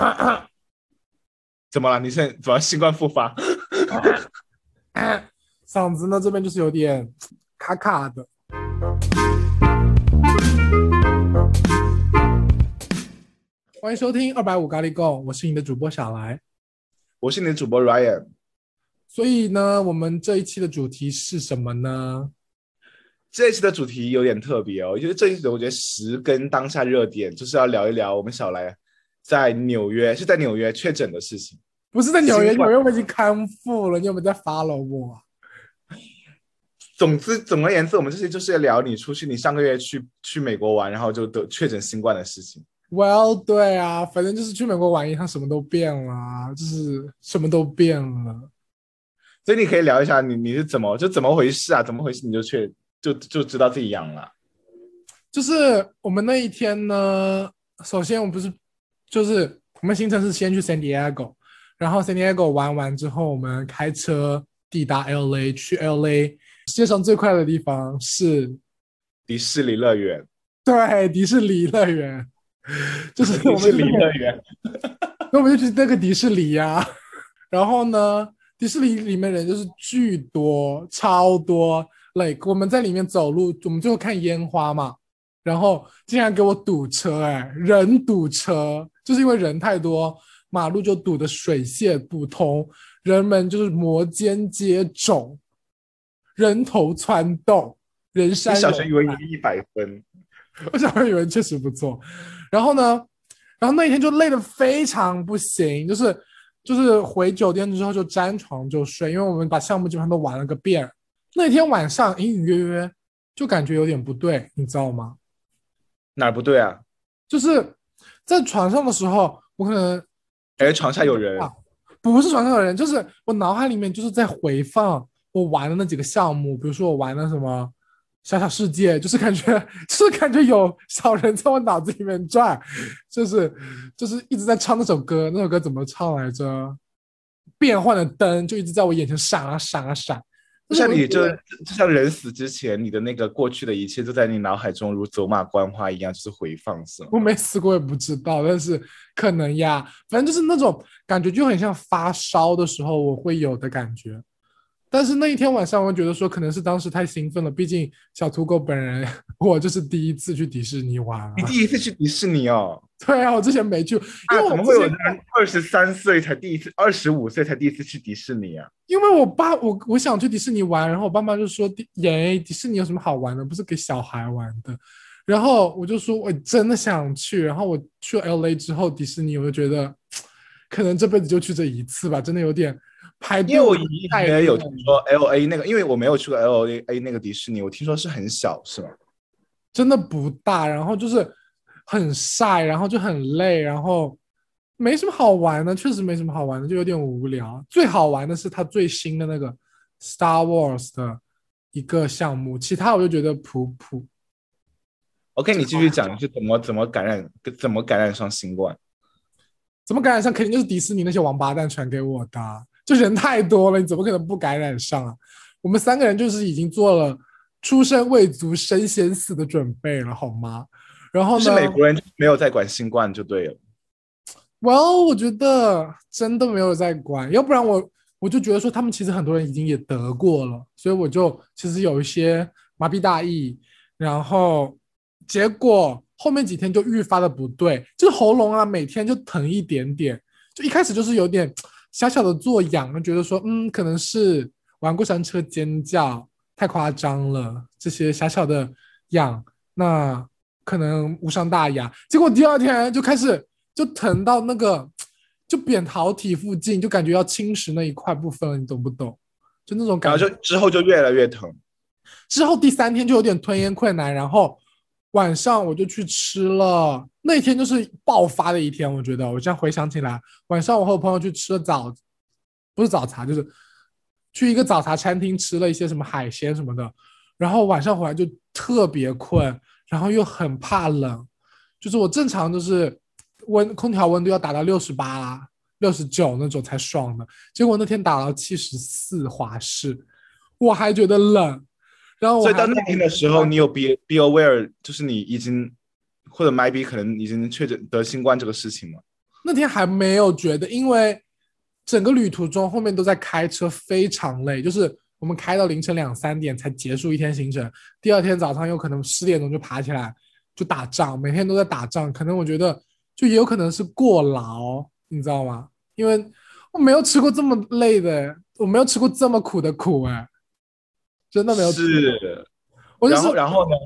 怎么了？你现在怎么新冠复发？嗓子呢这边就是有点卡卡的。欢迎收听二百五咖喱贡，我是你的主播小来。我是你的主播 Ryan。所以呢，我们这一期的主题是什么呢？这一期的主题有点特别哦，因为这一期我觉得十跟当下热点就是要聊一聊我们小来在纽约是在纽约确诊的事情。不是在纽约，纽约我已经康复了，你有没有在 follow 我啊？总之，总而言之，我们这些就是要聊你出去，你上个月去去美国玩，然后就得确诊新冠的事情。Well，对啊，反正就是去美国玩一趟，什么都变了啊，就是什么都变了。所以你可以聊一下你你是怎么就怎么回事啊？怎么回事你就确就就知道自己阳了？就是我们那一天呢，首先我们不是就是我们行程是先去 San Diego，然后 San Diego 玩完之后，我们开车抵达 LA，去 LA 世界上最快的地方是迪士尼乐园，对迪士尼乐园，就是我们迪士尼乐园，那我们就去那个迪士尼呀、然后呢，迪士尼里面人就是巨多，超多。like 我们在里面走路，我们最后看烟花嘛，然后竟然给我堵车、哎，人堵车，就是因为人太多，马路就堵得水泄不通，人们就是摩肩接踵，人头攒动，人山你小学人语文一百分，我小学语文确实不错。然后呢，然后那一天就累得非常不行，就是就是回酒店之后就粘床就睡，因为我们把项目基本上都玩了个遍。那天晚上隐隐约约就感觉有点不对，你知道吗？哪儿不对啊？就是在床上的时候，我可能感觉床下有人，啊不是床上有人，就是我脑海里面就是在回放我玩的那几个项目，比如说我玩的什么小小世界，就是感觉就是感觉有小人在我脑子里面转，就是就是一直在唱那首歌，那首歌怎么唱来着？变幻的灯就一直在我眼前闪啊闪啊闪，就像你就就像人死之前，你的那个过去的一切就在你脑海中如走马观花一样，就是回放，是吗？我没死过也不知道，但是可能呀，反正就是那种感觉就很像发烧的时候我会有的感觉。但是那一天晚上，我觉得说可能是当时太兴奋了，毕竟小土狗本人 我就是第一次去迪士尼玩啊你。第一次去迪士尼哦？对啊，我之前没去，因为我那怎么会有二十三岁才第一次，二十五岁才第一次去迪士尼啊？因为我爸我我想去迪士尼玩，然后我爸妈就说迪耶迪士尼有什么好玩的，不是给小孩玩的。然后我就说我真的想去，然后我去了 L A 之后，迪士尼我就觉得可能这辈子就去这一次吧，真的有点排队因为我以有听说 L A 那个，因为我没有去过 L A A 那个迪士尼，我听说是很小，是吗？真的不大，然后就是很晒，然后就很累，然后没什么好玩的，确实没什么好玩的，就有点无聊。最好玩的是它最新的那个 Star Wars 的一个项目，其他我就觉得普普。OK，你继续讲，你是怎么怎么感染，怎么感染上新冠？怎么感染上？肯定就是迪士尼那些王八蛋传给我的，就人太多了，你怎么可能不感染上啊？我们三个人就是已经做了出生未足身先死的准备了，好吗？然后呢？是美国人没有在管新冠就对了。Well，我觉得真的没有在管，要不然我我就觉得说他们其实很多人已经也得过了，所以我就其实有一些麻痹大意，然后结果后面几天就愈发的不对，就是喉咙啊每天就疼一点点，就一开始就是有点小小的作痒，就觉得说嗯可能是玩过山车尖叫太夸张了，这些小小的痒，那可能无伤大雅，结果第二天就开始。就疼到那个，就扁桃体附近，就感觉要侵蚀那一块部分了，你懂不懂？就那种感觉。后就之后就越来越疼。之后第三天就有点吞咽困难，然后晚上我就去吃了，那天就是爆发的一天，我觉得我现在回想起来，晚上我和我朋友去吃了早，不是早茶，就是去一个早茶餐厅吃了一些什么海鲜什么的，然后晚上回来就特别困，然后又很怕冷，就是我正常都是温空调温度要达到六十八、六十九那种才爽的，结果那天打到七十四华氏，我还觉得冷，然后所以到那天的时候，你有 be be aware，就是你已经或者 maybe 可能已经确诊得新冠这个事情吗？那天还没有觉得，因为整个旅途中后面都在开车，非常累，就是我们开到凌晨两三点才结束一天行程，第二天早上有可能十点钟就爬起来就打仗，每天都在打仗，可能我觉得就也有可能是过劳，你知道吗？因为我没有吃过这么累的，我没有吃过这么苦的苦，哎，真的没有吃过。是，我就是然后然后呢？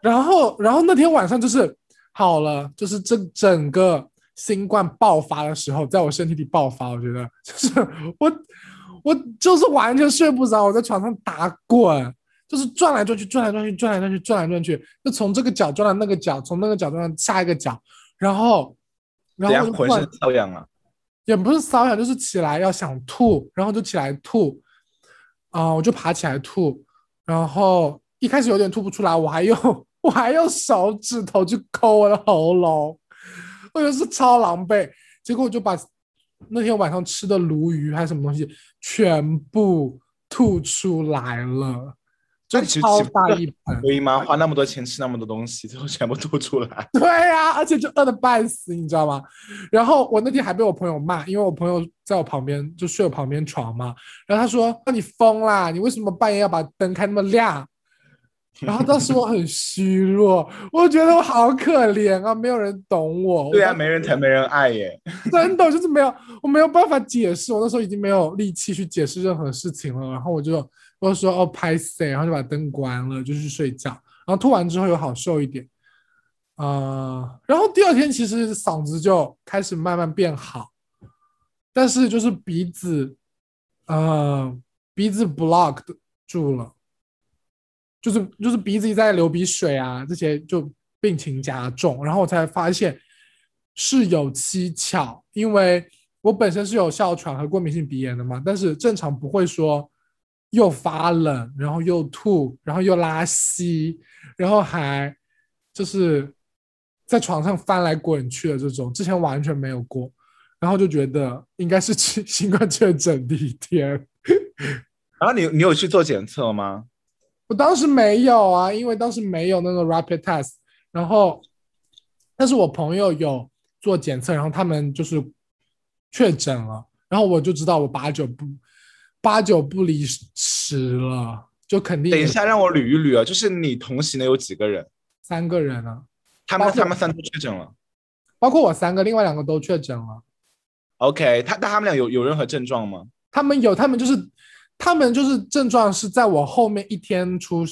然后，然后那天晚上就是好了，就是这整个新冠爆发的时候，在我身体里爆发，我觉得就是我，我就是完全睡不着，我在床上打滚，就是转来转去，转来转去，转来转去，转来转去，就从这个角转到那个角，从那个角转到下一个角，然后，然后就突然身瘙痒啊？也不是瘙痒，就是起来要想吐，然后就起来吐，啊、我就爬起来吐，然后一开始有点吐不出来，我还用我还用手指头去抠我的喉咙，我就是超狼狈，结果我就把那天晚上吃的鲈鱼还是什么东西全部吐出来了，就超大一盆。可以吗？花那么多钱吃那么多东西，最后全部吐出来。对呀、而且就饿得半死，你知道吗？然后我那天还被我朋友骂，因为我朋友在我旁边就睡我旁边床嘛，然后他说：“那你疯啦，你为什么半夜要把灯开那么亮？”然后当时我很虚弱，我觉得我好可怜啊，没有人懂我。对啊，没人疼没人爱耶。真的就是没有，我没有办法解释，我那时候已经没有力气去解释任何事情了。然后我就我就说哦拍谁，然后就把灯关了，就去睡觉。然后吐完之后有好受一点，呃，然后第二天其实嗓子就开始慢慢变好，但是就是鼻子，呃，鼻子 blocked 住了，就是就是鼻子一直在流鼻水啊，这些就病情加重，然后我才发现是有蹊跷，因为我本身是有哮喘和过敏性鼻炎的嘛，但是正常不会说又发冷，然后又吐，然后又拉稀，然后还就是在床上翻来滚去的这种，之前完全没有过，然后就觉得应该是新 新冠确诊第一天。然 后你你有去做检测吗？我当时没有啊，因为当时没有那个 rapid test，然后，但是我朋友有做检测，然后他们就是确诊了，然后我就知道我八九不八九不离十了，就肯定等一下，让我捋一捋啊，就是你同行的有几个人？三个人啊，他们他们三都确诊了。包括我三个，另外两个都确诊了。OK，他但他们俩有有任何症状吗？他们有，他们就是，他们就是症状是在我后面一天出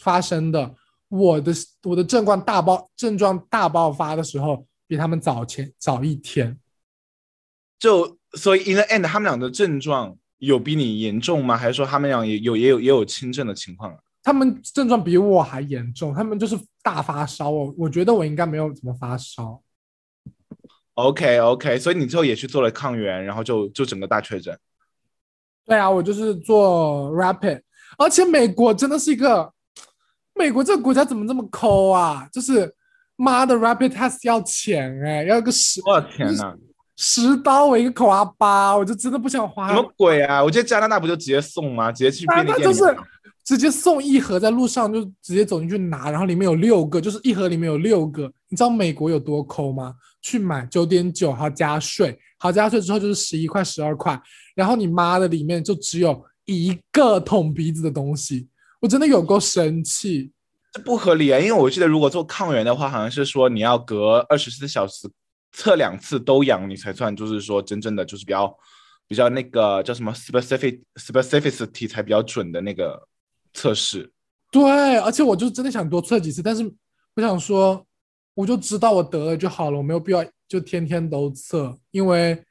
发生的。我的我的症状大爆症状大爆发的时候，比他们早前早一天。就所以 in the end，他们俩的症状有比你严重吗？还是说他们俩也有也有也有轻症的情况啊？他们症状比我还严重，他们就是大发烧。我我觉得我应该没有怎么发烧。OK OK，所以你最后也去做了抗原，然后就就整个大确诊。对啊，我就是做 rapid，而且美国真的是一个，美国这个国家怎么这么抠啊？就是妈的 rapid test 要钱哎、要一个十多少钱呢、十刀我一个口啊八，我就真的不想花什。么鬼啊！我觉得加拿大不就直接送吗？直接去便利那就是店直接送一盒，在路上就直接走进去拿，然后里面有六个，就是一盒里面有六个。你知道美国有多抠吗？去买九点九，还要加税，好加税之后就是十一块、十二块，然后你妈的里面就只有一个捅鼻子的东西，我真的有够生气。这不合理啊！因为我记得如果做抗原的话，好像是说你要隔二十四小时测两次都阳，你才算就是说真正的就是比较比较那个叫什么 specific specificity 才比较准的那个测试。对，而且我就真的想多测几次，但是我想说，我就知道我得了就好了，我没有必要就天天都测，因为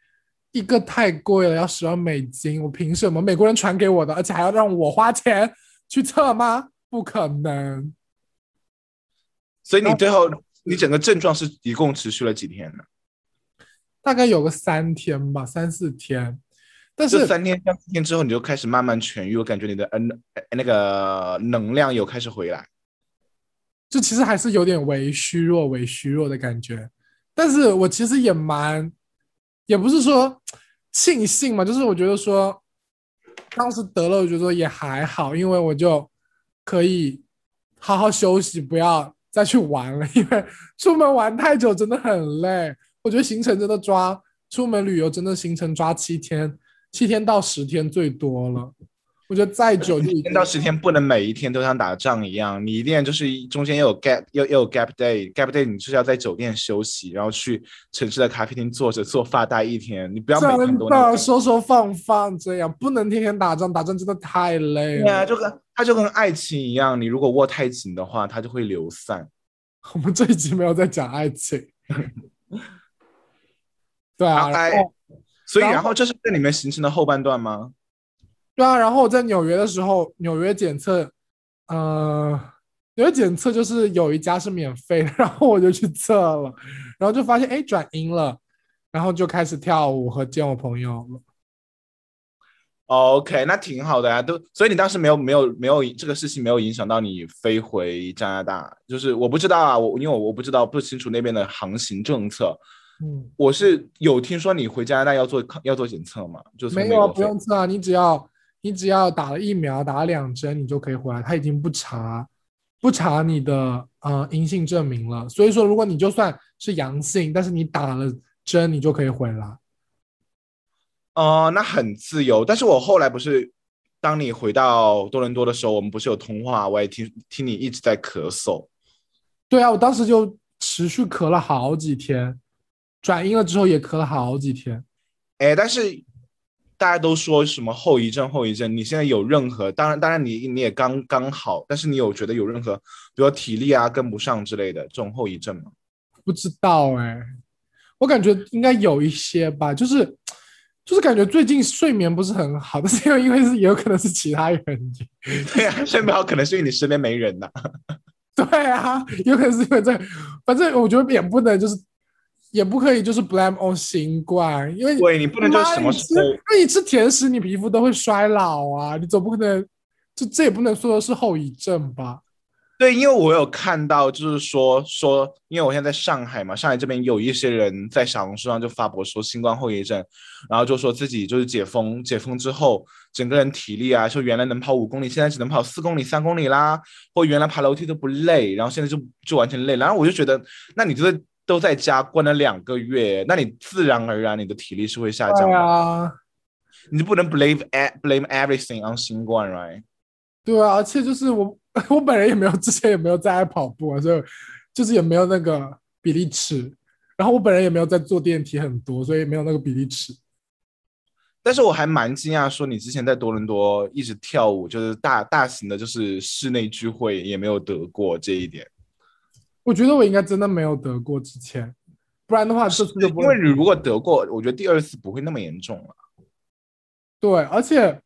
一个太贵了，要十万美金，我凭什么？美国人传给我的，而且还要让我花钱去测吗？不可能。所以你最后你整个症状是一共持续了几天呢？大概有个三天吧，三四天。但是三天、三四天之后，你就开始慢慢痊愈，我感觉你的嗯那个能量有开始回来。就其实还是有点微虚弱、微虚弱的感觉。但是我其实也蛮，也不是说庆幸嘛，就是我觉得说，当时得了，我觉得也还好，因为我就可以好好休息，不要再去玩了，因为出门玩太久真的很累。我觉得行程真的抓出门旅游，真的行程抓七天，七天到十天最多了。我觉得再久就一天到十天不能每一天都像打仗一样，你一定就是中间又有 gap，又又有 gap day，gap day 你就是要在酒店休息，然后去城市的咖啡厅坐着做发呆一天，你不要每天都收收放放这样，不能天天打仗，打仗真的太累了。对啊，就跟它就跟爱情一样，你如果握太紧的话，它就会流散。我们这一集没有在讲爱情。对啊，所以然后这是这里面形成的后半段吗？对啊，然后我在纽约的时候，纽约检测，呃，纽约检测就是有一家是免费的，然后我就去测了，然后就发现哎转阴了，然后就开始跳舞和见我朋友了。OK，那挺好的呀，都所以你当时没有没有没有这个事情没有影响到你飞回加拿大，就是我不知道啊，我因为我我不知道不清楚那边的航行政策。嗯，我是有听说你回加拿大要做要做检测嘛，就是没有不用测啊，你只要。你只要打了疫苗，打了两针，你就可以回来。他已经不查，不查你的呃阴性证明了。所以说，如果你就算是阳性，但是你打了针，你就可以回来。哦，那很自由。但是我后来不是，当你回到多伦多的时候，我们不是有通话，我也听听你一直在咳嗽。对啊，我当时就持续咳了好几天，转阴了之后也咳了好几天。哎，但是。大家都说什么后遗症？后遗症？你现在有任何？当然，当然，你你也刚刚好，但是你有觉得有任何，比如体力啊跟不上之类的这种后遗症吗？不知道哎，我感觉应该有一些吧，就是就是感觉最近睡眠不是很好，但是因为因为是也有可能是其他原因。对啊，睡眠好可能是因为你身边没人呐。对啊，有可能是因为这，反正我觉得也不能就是。也不可以，就是 blame on 新冠，因为对你不能就什么吃，因为你吃甜食，你皮肤都会衰老啊，你总不可能，这这也不能说的是后遗症吧？对，因为我有看到，就是说说，因为我现在在上海嘛，上海这边有一些人在小红书上就发博说新冠后遗症，然后就说自己就是解封，解封之后整个人体力啊，说原来能跑五公里，现在只能跑四公里、三公里啦，或原来爬楼梯都不累，然后现在就就完全累，然后我就觉得，那你觉得？都在家关了两个月，那你自然而然你的体力是会下降的。啊，你就不能 blame blame everything on 新冠，right？对啊，而且就是我 我本人也没有之前也没有在爱跑步啊，所以就是也没有那个比例尺。然后我本人也没有在坐电梯很多，所以没有那个比例尺。但是我还蛮惊讶，说你之前在多伦多一直跳舞，就是大大型的，就是室内聚会也没有得过这一点。我觉得我应该真的没有得过之前，不然的话这次就因为你如果得过，我觉得第二次不会那么严重了。对，而且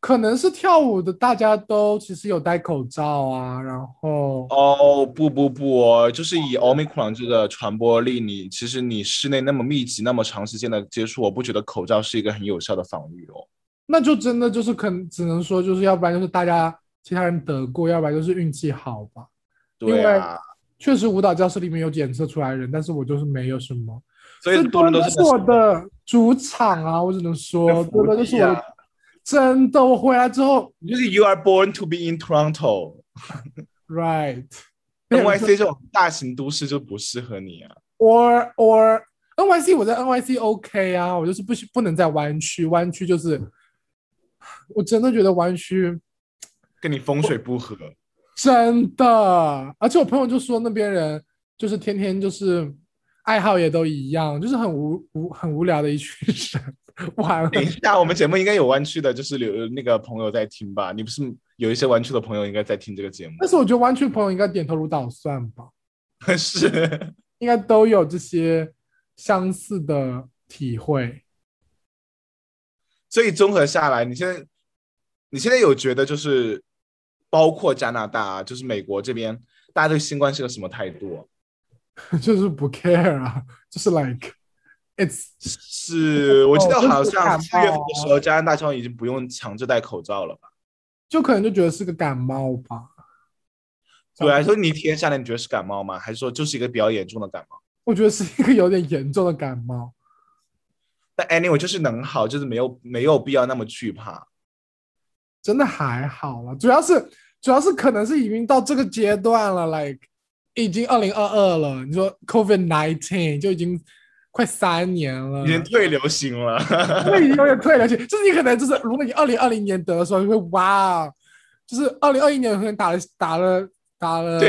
可能是跳舞的大家都其实有戴口罩啊，然后哦不不不，就是以 omicron 这个传播力，你其实你室内那么密集、那么长时间的接触，我不觉得口罩是一个很有效的防御哦。那就真的就是可能只能说就是要不然就是大家其他人得过，要不然就是运气好吧。因为确实舞蹈教室里面有检测出来人，但是我就是没有什么，所以多人都是我的主场啊，我只能说，多伦就是我真的，我回来之后，就是 You are born to be in Toronto，right？NYC 这种大型都市就不适合你啊。Or or NYC 我在 NYC OK 啊，我就是不不能在湾区，湾区就是我真的觉得湾区跟你风水不合。真的，而且我朋友就说那边人就是天天就是爱好也都一样，就是很无无很无聊的一群人。完了，等一下，我们节目应该有弯曲的，就是有那个朋友在听吧？你不是有一些弯曲的朋友应该在听这个节目？但是我觉得湾区朋友应该点头如捣蒜吧？是，应该都有这些相似的体会。所以综合下来，你现在你现在有觉得就是？包括加拿大，就是美国这边，大家对新冠是个什么态度？就是不 care 啊，就是 like it's 是我记得好像四月份的时候，加拿大好像已经不用强制戴口罩了吧？就可能就觉得是个感冒吧。对啊，所以你体验下来，你觉得是感冒吗？还是说就是一个比较严重的感冒？我觉得是一个有点严重的感冒。但 anyway 就是能好，就是没有没有必要那么惧怕。真的还好了，主要是主要是可能是已经到这个阶段了，like 已经二零二二了，你说 COVID nineteen 就已经快三年了，已经退流行了，那已经有点退流行。就是你可能就是，如果你二零二零年得的时候，你会哇，就是二零二一年可能打了打了打了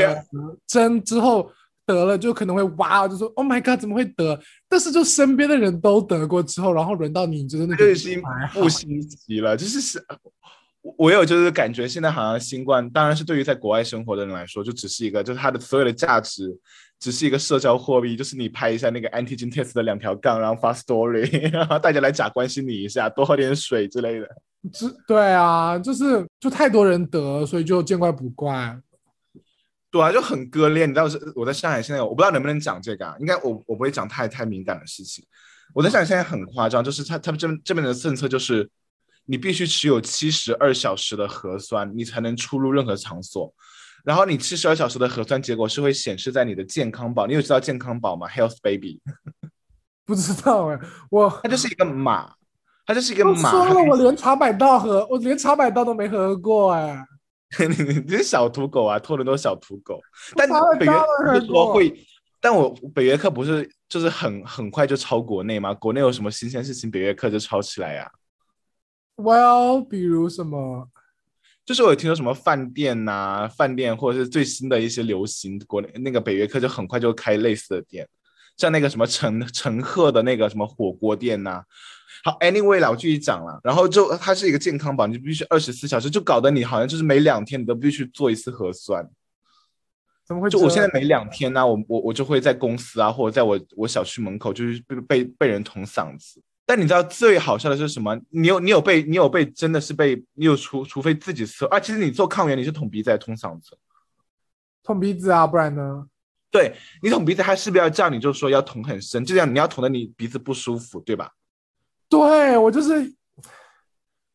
针之后得了，就可能会哇，就说 Oh my God，怎么会得？但是就身边的人都得过之后，然后轮到你，就是那个不心急了，就是是。我有就是感觉现在好像新冠，当然是对于在国外生活的人来说，就只是一个，就是它的所有的价值，只是一个社交货币，就是你拍一下那个 antigen test 的两条杠，然后发 story，然后大家来假关心你一下，多喝点水之类的。这对啊，就是就太多人得，所以就见怪不怪。对啊，就很割裂。你知道是我在上海现在，我不知道能不能讲这个，啊，应该我我不会讲太太敏感的事情。我在上海现在很夸张，就是他他们这这边的政策就是。你必须持有七十二小时的核酸，你才能出入任何场所。然后你七十二小时的核酸结果是会显示在你的健康宝。你有知道健康宝吗？Health Baby？不知道哎，我它就是一个码，它就是一个码。说了，我连茶百道喝，我连茶百道都没喝过哎。你你这小土狗啊，托伦多小土狗。但北约克说会，但我北约克不是就是很很快就超国内吗？国内有什么新鲜事情，北约克就超起来呀。Well，比如什么？就是我有听说什么饭店呐，饭店或者是最新的一些流行，国内那个北约克就很快就开类似的店，像那个什么陈陈赫的那个什么火锅店呐。好，Anyway 啦，我继续讲了。然后就它是一个健康宝，你必须二十四小时，就搞得你好像就是每两天你都必须做一次核酸。怎么会？就我现在每两天呢，我我我就会在公司啊，或者在我我小区门口，就是被被被人捅嗓子。但你知道最好笑的是什么？你有你有被你有被真的是被你有除除非自己测啊，其实你做抗原你是捅鼻子还是捅嗓子？捅鼻子啊，不然呢？对你捅鼻子，他是不是要叫你就说要捅很深，就这样你要捅的你鼻子不舒服，对吧？对我就是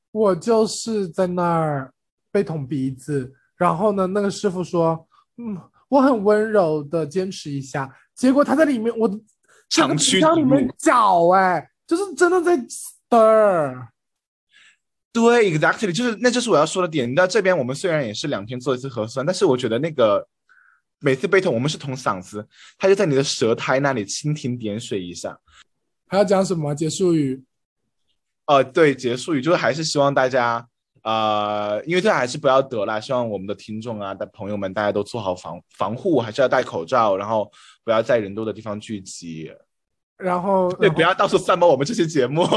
我就是在那儿被捅鼻子，然后呢，那个师傅说，嗯，我很温柔的坚持一下，结果他在里面我长驱里面搅哎。就是真的在 stir，对，exactly，就是那就是我要说的点。你知道这边我们虽然也是两天做一次核酸，但是我觉得那个每次被捅，我们是捅嗓子，他就在你的舌苔那里蜻蜓点水一下。还要讲什么结束语？呃，对，结束语就是还是希望大家，呃，因为这还是不要得啦。希望我们的听众啊的朋友们，大家都做好防防护，还是要戴口罩，然后不要在人多的地方聚集。然后对，不要到处散播我们这些节目。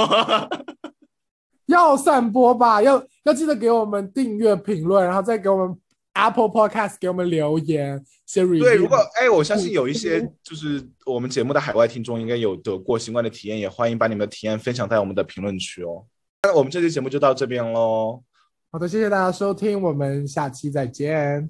要散播吧，要要记得给我们订阅、评论，然后再给我们 Apple Podcast 给我们留言。对，如果哎，我相信有一些就是我们节目的海外听众应该有得过新冠的体验，也欢迎把你们的体验分享在我们的评论区哦。那我们这期节目就到这边喽。好的，谢谢大家收听，我们下期再见。